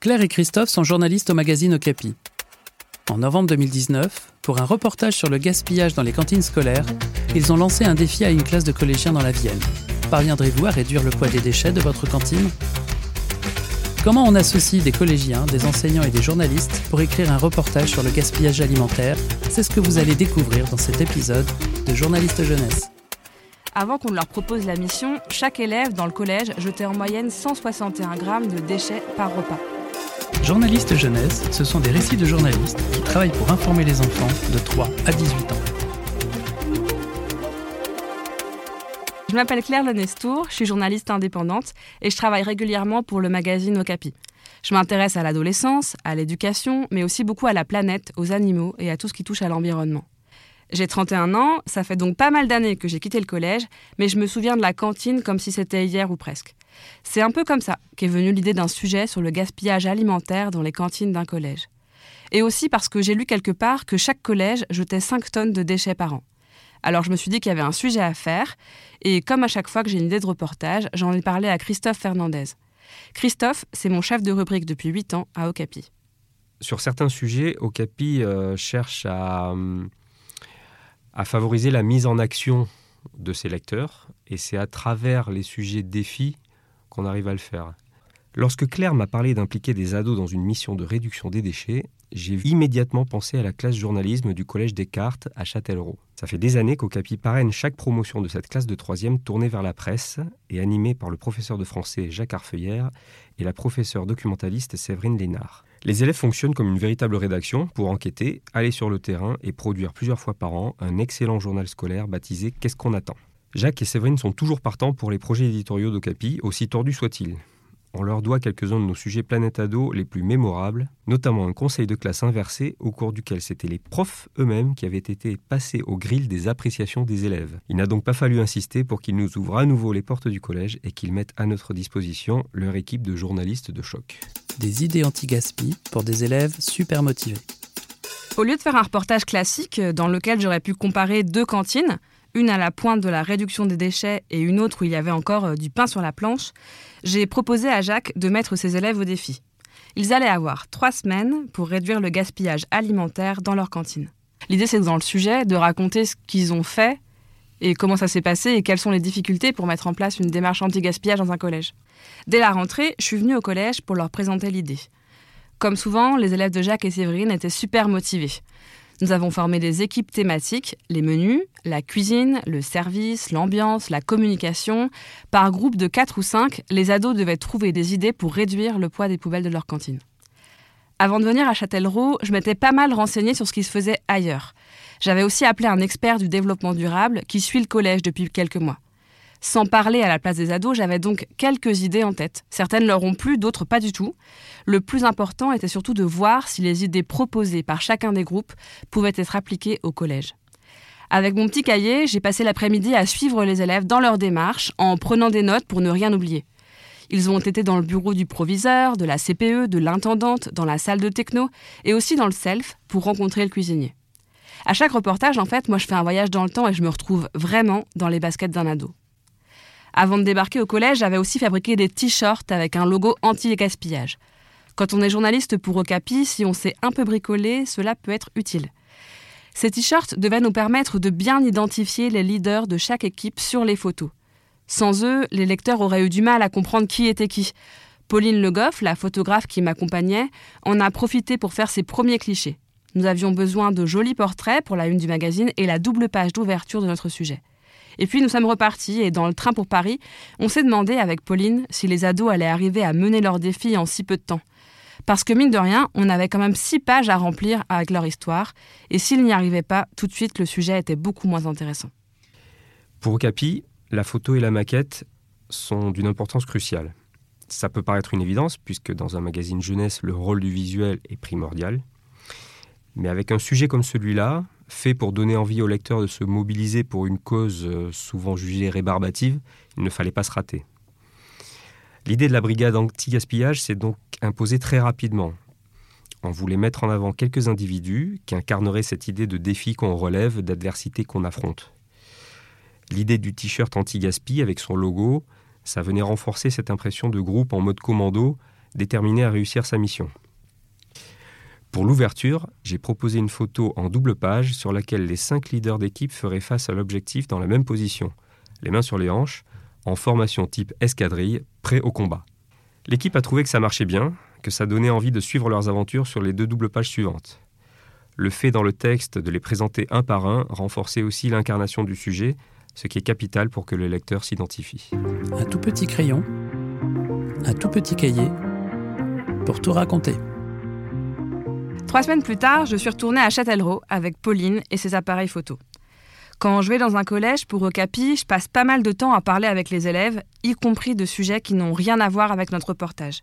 Claire et Christophe sont journalistes au magazine Okapi. En novembre 2019, pour un reportage sur le gaspillage dans les cantines scolaires, ils ont lancé un défi à une classe de collégiens dans la Vienne. Parviendrez-vous à réduire le poids des déchets de votre cantine? Comment on associe des collégiens, des enseignants et des journalistes pour écrire un reportage sur le gaspillage alimentaire? C'est ce que vous allez découvrir dans cet épisode de Journaliste Jeunesse. Avant qu'on leur propose la mission, chaque élève dans le collège jetait en moyenne 161 grammes de déchets par repas. Journaliste Jeunesse, ce sont des récits de journalistes qui travaillent pour informer les enfants de 3 à 18 ans. Je m'appelle Claire Lenestour, je suis journaliste indépendante et je travaille régulièrement pour le magazine Okapi. Je m'intéresse à l'adolescence, à l'éducation, mais aussi beaucoup à la planète, aux animaux et à tout ce qui touche à l'environnement. J'ai 31 ans, ça fait donc pas mal d'années que j'ai quitté le collège, mais je me souviens de la cantine comme si c'était hier ou presque. C'est un peu comme ça qu'est venue l'idée d'un sujet sur le gaspillage alimentaire dans les cantines d'un collège. Et aussi parce que j'ai lu quelque part que chaque collège jetait 5 tonnes de déchets par an. Alors je me suis dit qu'il y avait un sujet à faire, et comme à chaque fois que j'ai une idée de reportage, j'en ai parlé à Christophe Fernandez. Christophe, c'est mon chef de rubrique depuis 8 ans à Okapi. Sur certains sujets, Okapi euh, cherche à, à favoriser la mise en action de ses lecteurs, et c'est à travers les sujets défis qu'on arrive à le faire. Lorsque Claire m'a parlé d'impliquer des ados dans une mission de réduction des déchets, j'ai immédiatement pensé à la classe journalisme du Collège Descartes à Châtellerault. Ça fait des années qu'Ocapi parraine chaque promotion de cette classe de troisième tournée vers la presse et animée par le professeur de français Jacques Arfeuillère et la professeure documentaliste Séverine Lénard. Les élèves fonctionnent comme une véritable rédaction pour enquêter, aller sur le terrain et produire plusieurs fois par an un excellent journal scolaire baptisé Qu'est-ce qu'on attend? Jacques et Séverine sont toujours partants pour les projets éditoriaux d'Ocapi, aussi tordus soient-ils. On leur doit quelques-uns de nos sujets Planète Ado les plus mémorables, notamment un conseil de classe inversé au cours duquel c'étaient les profs eux-mêmes qui avaient été passés au grill des appréciations des élèves. Il n'a donc pas fallu insister pour qu'ils nous ouvrent à nouveau les portes du collège et qu'ils mettent à notre disposition leur équipe de journalistes de choc. Des idées anti-gaspi pour des élèves super motivés. Au lieu de faire un reportage classique dans lequel j'aurais pu comparer deux cantines, une à la pointe de la réduction des déchets et une autre où il y avait encore euh, du pain sur la planche, j'ai proposé à Jacques de mettre ses élèves au défi. Ils allaient avoir trois semaines pour réduire le gaspillage alimentaire dans leur cantine. L'idée, c'est dans le sujet de raconter ce qu'ils ont fait et comment ça s'est passé et quelles sont les difficultés pour mettre en place une démarche anti-gaspillage dans un collège. Dès la rentrée, je suis venue au collège pour leur présenter l'idée. Comme souvent, les élèves de Jacques et Séverine étaient super motivés. Nous avons formé des équipes thématiques, les menus, la cuisine, le service, l'ambiance, la communication. Par groupe de 4 ou 5, les ados devaient trouver des idées pour réduire le poids des poubelles de leur cantine. Avant de venir à Châtellerault, je m'étais pas mal renseignée sur ce qui se faisait ailleurs. J'avais aussi appelé un expert du développement durable qui suit le collège depuis quelques mois. Sans parler à la place des ados, j'avais donc quelques idées en tête. Certaines leur ont plu, d'autres pas du tout. Le plus important était surtout de voir si les idées proposées par chacun des groupes pouvaient être appliquées au collège. Avec mon petit cahier, j'ai passé l'après-midi à suivre les élèves dans leur démarche en prenant des notes pour ne rien oublier. Ils ont été dans le bureau du proviseur, de la CPE, de l'intendante, dans la salle de techno et aussi dans le self pour rencontrer le cuisinier. À chaque reportage, en fait, moi je fais un voyage dans le temps et je me retrouve vraiment dans les baskets d'un ado. Avant de débarquer au collège, j'avais aussi fabriqué des t-shirts avec un logo anti-gaspillage. Quand on est journaliste pour Okapi, si on sait un peu bricoler, cela peut être utile. Ces t-shirts devaient nous permettre de bien identifier les leaders de chaque équipe sur les photos. Sans eux, les lecteurs auraient eu du mal à comprendre qui était qui. Pauline Le Goff, la photographe qui m'accompagnait, en a profité pour faire ses premiers clichés. Nous avions besoin de jolis portraits pour la une du magazine et la double page d'ouverture de notre sujet. Et puis nous sommes repartis et dans le train pour Paris, on s'est demandé avec Pauline si les ados allaient arriver à mener leurs défis en si peu de temps. Parce que mine de rien, on avait quand même six pages à remplir avec leur histoire, et s'ils n'y arrivaient pas, tout de suite le sujet était beaucoup moins intéressant. Pour Okapi, la photo et la maquette sont d'une importance cruciale. Ça peut paraître une évidence, puisque dans un magazine jeunesse, le rôle du visuel est primordial. Mais avec un sujet comme celui-là, fait pour donner envie au lecteur de se mobiliser pour une cause euh, souvent jugée rébarbative, il ne fallait pas se rater. L'idée de la brigade anti-gaspillage s'est donc imposée très rapidement. On voulait mettre en avant quelques individus qui incarneraient cette idée de défi qu'on relève, d'adversité qu'on affronte. L'idée du t-shirt anti-gaspi avec son logo, ça venait renforcer cette impression de groupe en mode commando déterminé à réussir sa mission. Pour l'ouverture, j'ai proposé une photo en double page sur laquelle les cinq leaders d'équipe feraient face à l'objectif dans la même position, les mains sur les hanches, en formation type escadrille, prêt au combat. L'équipe a trouvé que ça marchait bien, que ça donnait envie de suivre leurs aventures sur les deux doubles pages suivantes. Le fait dans le texte de les présenter un par un renforçait aussi l'incarnation du sujet, ce qui est capital pour que le lecteur s'identifie. Un tout petit crayon, un tout petit cahier, pour tout raconter. Trois semaines plus tard, je suis retournée à Châtellerault avec Pauline et ses appareils photo. Quand je vais dans un collège pour Ocapi, je passe pas mal de temps à parler avec les élèves, y compris de sujets qui n'ont rien à voir avec notre reportage.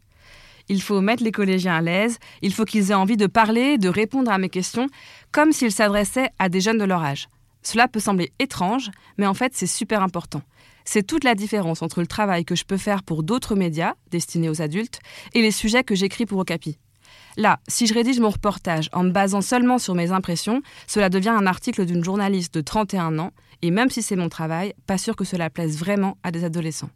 Il faut mettre les collégiens à l'aise, il faut qu'ils aient envie de parler, de répondre à mes questions, comme s'ils s'adressaient à des jeunes de leur âge. Cela peut sembler étrange, mais en fait c'est super important. C'est toute la différence entre le travail que je peux faire pour d'autres médias, destinés aux adultes, et les sujets que j'écris pour Ocapi. Là, si je rédige mon reportage en me basant seulement sur mes impressions, cela devient un article d'une journaliste de 31 ans, et même si c'est mon travail, pas sûr que cela plaise vraiment à des adolescents.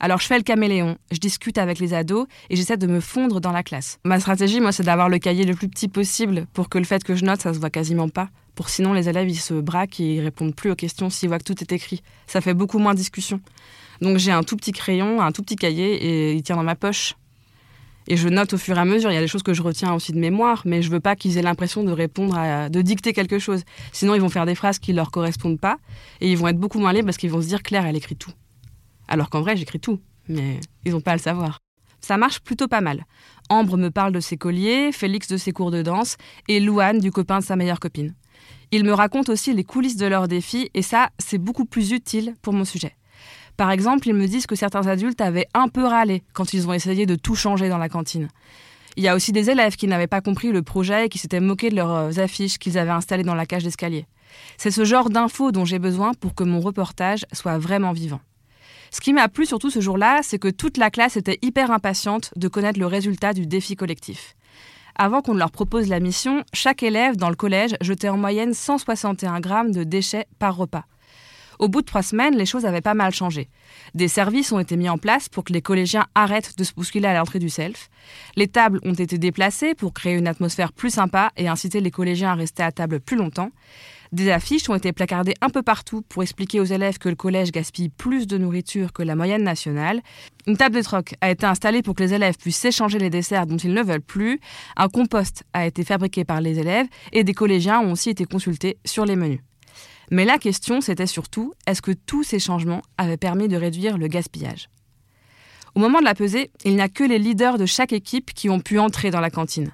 Alors je fais le caméléon, je discute avec les ados et j'essaie de me fondre dans la classe. Ma stratégie, moi, c'est d'avoir le cahier le plus petit possible pour que le fait que je note, ça se voit quasiment pas. Pour sinon, les élèves, ils se braquent et ils répondent plus aux questions s'ils voient que tout est écrit. Ça fait beaucoup moins discussion. Donc j'ai un tout petit crayon, un tout petit cahier et il tient dans ma poche. Et je note au fur et à mesure. Il y a des choses que je retiens aussi de mémoire, mais je veux pas qu'ils aient l'impression de répondre, à, de dicter quelque chose. Sinon, ils vont faire des phrases qui leur correspondent pas et ils vont être beaucoup moins libres parce qu'ils vont se dire Claire, elle écrit tout. Alors qu'en vrai, j'écris tout, mais ils n'ont pas à le savoir. Ça marche plutôt pas mal. Ambre me parle de ses colliers, Félix de ses cours de danse, et Louane du copain de sa meilleure copine. Ils me racontent aussi les coulisses de leurs défis, et ça, c'est beaucoup plus utile pour mon sujet. Par exemple, ils me disent que certains adultes avaient un peu râlé quand ils ont essayé de tout changer dans la cantine. Il y a aussi des élèves qui n'avaient pas compris le projet et qui s'étaient moqués de leurs affiches qu'ils avaient installées dans la cage d'escalier. C'est ce genre d'infos dont j'ai besoin pour que mon reportage soit vraiment vivant. Ce qui m'a plu surtout ce jour-là, c'est que toute la classe était hyper impatiente de connaître le résultat du défi collectif. Avant qu'on leur propose la mission, chaque élève dans le collège jetait en moyenne 161 grammes de déchets par repas. Au bout de trois semaines, les choses avaient pas mal changé. Des services ont été mis en place pour que les collégiens arrêtent de se bousculer à l'entrée du self. Les tables ont été déplacées pour créer une atmosphère plus sympa et inciter les collégiens à rester à table plus longtemps. Des affiches ont été placardées un peu partout pour expliquer aux élèves que le collège gaspille plus de nourriture que la moyenne nationale. Une table de troc a été installée pour que les élèves puissent s'échanger les desserts dont ils ne veulent plus. Un compost a été fabriqué par les élèves et des collégiens ont aussi été consultés sur les menus. Mais la question, c'était surtout, est-ce que tous ces changements avaient permis de réduire le gaspillage? Au moment de la pesée, il n'y a que les leaders de chaque équipe qui ont pu entrer dans la cantine.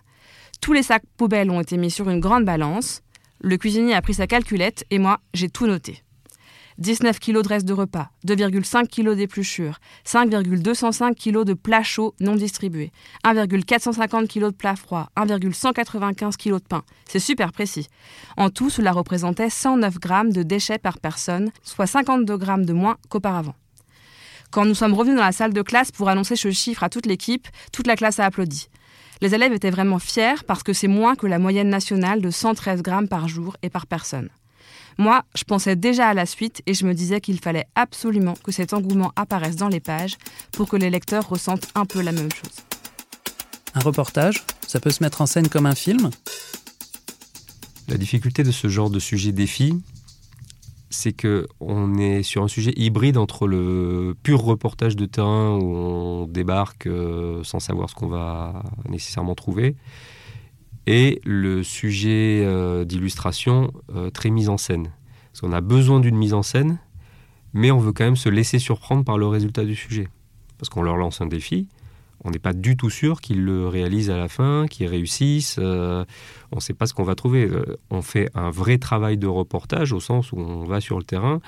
Tous les sacs poubelles ont été mis sur une grande balance. Le cuisinier a pris sa calculette et moi, j'ai tout noté. 19 kg de reste de repas, 2,5 kg d'épluchures, 5,205 kg de plats chauds non distribués, 1,450 kg de plats froids, 1,195 kg de pain. C'est super précis. En tout, cela représentait 109 grammes de déchets par personne, soit 52 grammes de moins qu'auparavant. Quand nous sommes revenus dans la salle de classe pour annoncer ce chiffre à toute l'équipe, toute la classe a applaudi. Les élèves étaient vraiment fiers parce que c'est moins que la moyenne nationale de 113 grammes par jour et par personne. Moi, je pensais déjà à la suite et je me disais qu'il fallait absolument que cet engouement apparaisse dans les pages pour que les lecteurs ressentent un peu la même chose. Un reportage, ça peut se mettre en scène comme un film? La difficulté de ce genre de sujet défi, c'est que on est sur un sujet hybride entre le pur reportage de terrain où on débarque euh, sans savoir ce qu'on va nécessairement trouver et le sujet euh, d'illustration euh, très mise en scène. Parce qu'on a besoin d'une mise en scène, mais on veut quand même se laisser surprendre par le résultat du sujet. Parce qu'on leur lance un défi, on n'est pas du tout sûr qu'ils le réalisent à la fin, qu'ils réussissent. on ne sait pas ce qu'on va trouver. on fait un vrai travail de reportage au sens où on va sur le terrain,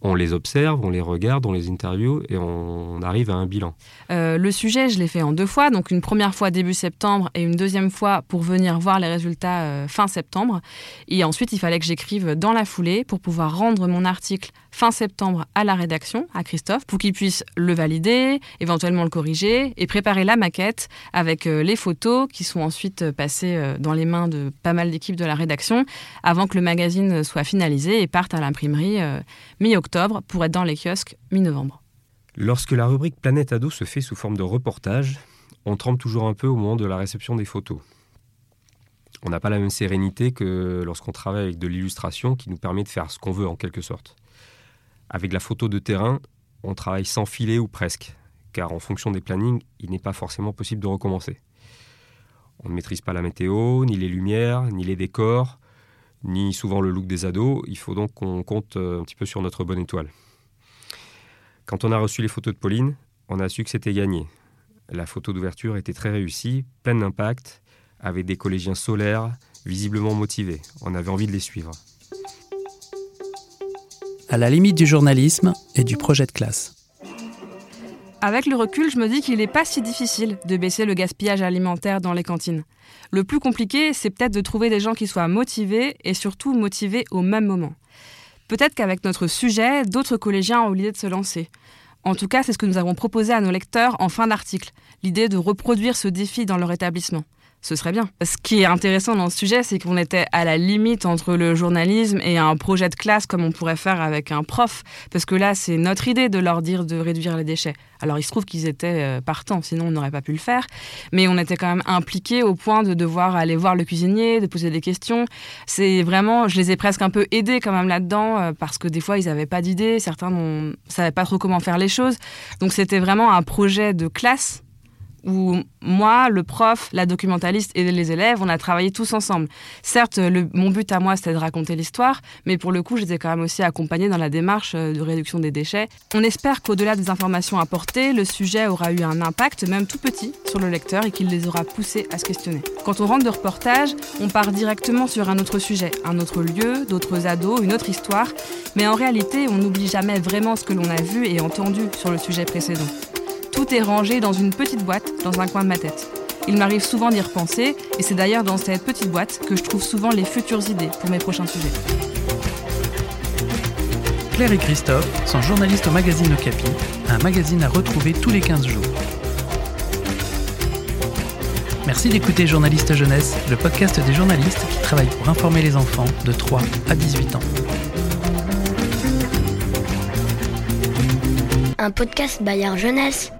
on les observe, on les regarde, on les interviewe et on arrive à un bilan. Euh, le sujet, je l'ai fait en deux fois, donc une première fois début septembre et une deuxième fois pour venir voir les résultats euh, fin septembre. Et ensuite, il fallait que j'écrive dans la foulée pour pouvoir rendre mon article fin septembre à la rédaction, à Christophe, pour qu'il puisse le valider, éventuellement le corriger et préparer la maquette avec euh, les photos qui sont ensuite passées dans les mains de pas mal d'équipes de la rédaction avant que le magazine soit finalisé et parte à l'imprimerie mi-octobre pour être dans les kiosques mi-novembre. Lorsque la rubrique Planète Ado se fait sous forme de reportage, on tremble toujours un peu au moment de la réception des photos. On n'a pas la même sérénité que lorsqu'on travaille avec de l'illustration qui nous permet de faire ce qu'on veut en quelque sorte. Avec la photo de terrain, on travaille sans filet ou presque, car en fonction des plannings, il n'est pas forcément possible de recommencer. On ne maîtrise pas la météo, ni les lumières, ni les décors, ni souvent le look des ados. Il faut donc qu'on compte euh, un petit peu sur notre bonne étoile. Quand on a reçu les photos de Pauline, on a su que c'était gagné. La photo d'ouverture était très réussie, pleine d'impact, avec des collégiens solaires, visiblement motivés. On avait envie de les suivre. À la limite du journalisme et du projet de classe. Avec le recul, je me dis qu'il n'est pas si difficile de baisser le gaspillage alimentaire dans les cantines. Le plus compliqué, c'est peut-être de trouver des gens qui soient motivés et surtout motivés au même moment. Peut-être qu'avec notre sujet, d'autres collégiens ont l'idée de se lancer. En tout cas, c'est ce que nous avons proposé à nos lecteurs en fin d'article, l'idée de reproduire ce défi dans leur établissement ce serait bien. Ce qui est intéressant dans ce sujet, c'est qu'on était à la limite entre le journalisme et un projet de classe comme on pourrait faire avec un prof. Parce que là, c'est notre idée de leur dire de réduire les déchets. Alors il se trouve qu'ils étaient euh, partants, sinon on n'aurait pas pu le faire. Mais on était quand même impliqués au point de devoir aller voir le cuisinier, de poser des questions. C'est vraiment, je les ai presque un peu aidés quand même là-dedans, euh, parce que des fois ils n'avaient pas d'idées, certains ne savaient pas trop comment faire les choses. Donc c'était vraiment un projet de classe où moi, le prof, la documentaliste et les élèves, on a travaillé tous ensemble. Certes, mon but à moi, c'était de raconter l'histoire, mais pour le coup, j'étais quand même aussi accompagnée dans la démarche euh, de réduction des déchets. On espère qu'au-delà des informations apportées, le sujet aura eu un impact, même tout petit, sur le lecteur et qu'il les aura poussés à se questionner. Quand on rentre de reportage, on part directement sur un autre sujet, un autre lieu, d'autres ados, une autre histoire, mais en réalité, on n'oublie jamais vraiment ce que l'on a vu et entendu sur le sujet précédent. Tout est rangé dans une petite boîte dans un coin de ma tête. Il m'arrive souvent d'y repenser, et c'est d'ailleurs dans cette petite boîte que je trouve souvent les futures idées pour mes prochains sujets. Claire et Christophe sont journalistes au magazine Okapi, un magazine à retrouver tous les 15 jours. Merci d'écouter Journaliste Jeunesse, le podcast des journalistes qui travaillent pour informer les enfants de 3 à 18 ans. Un podcast Bayard Jeunesse.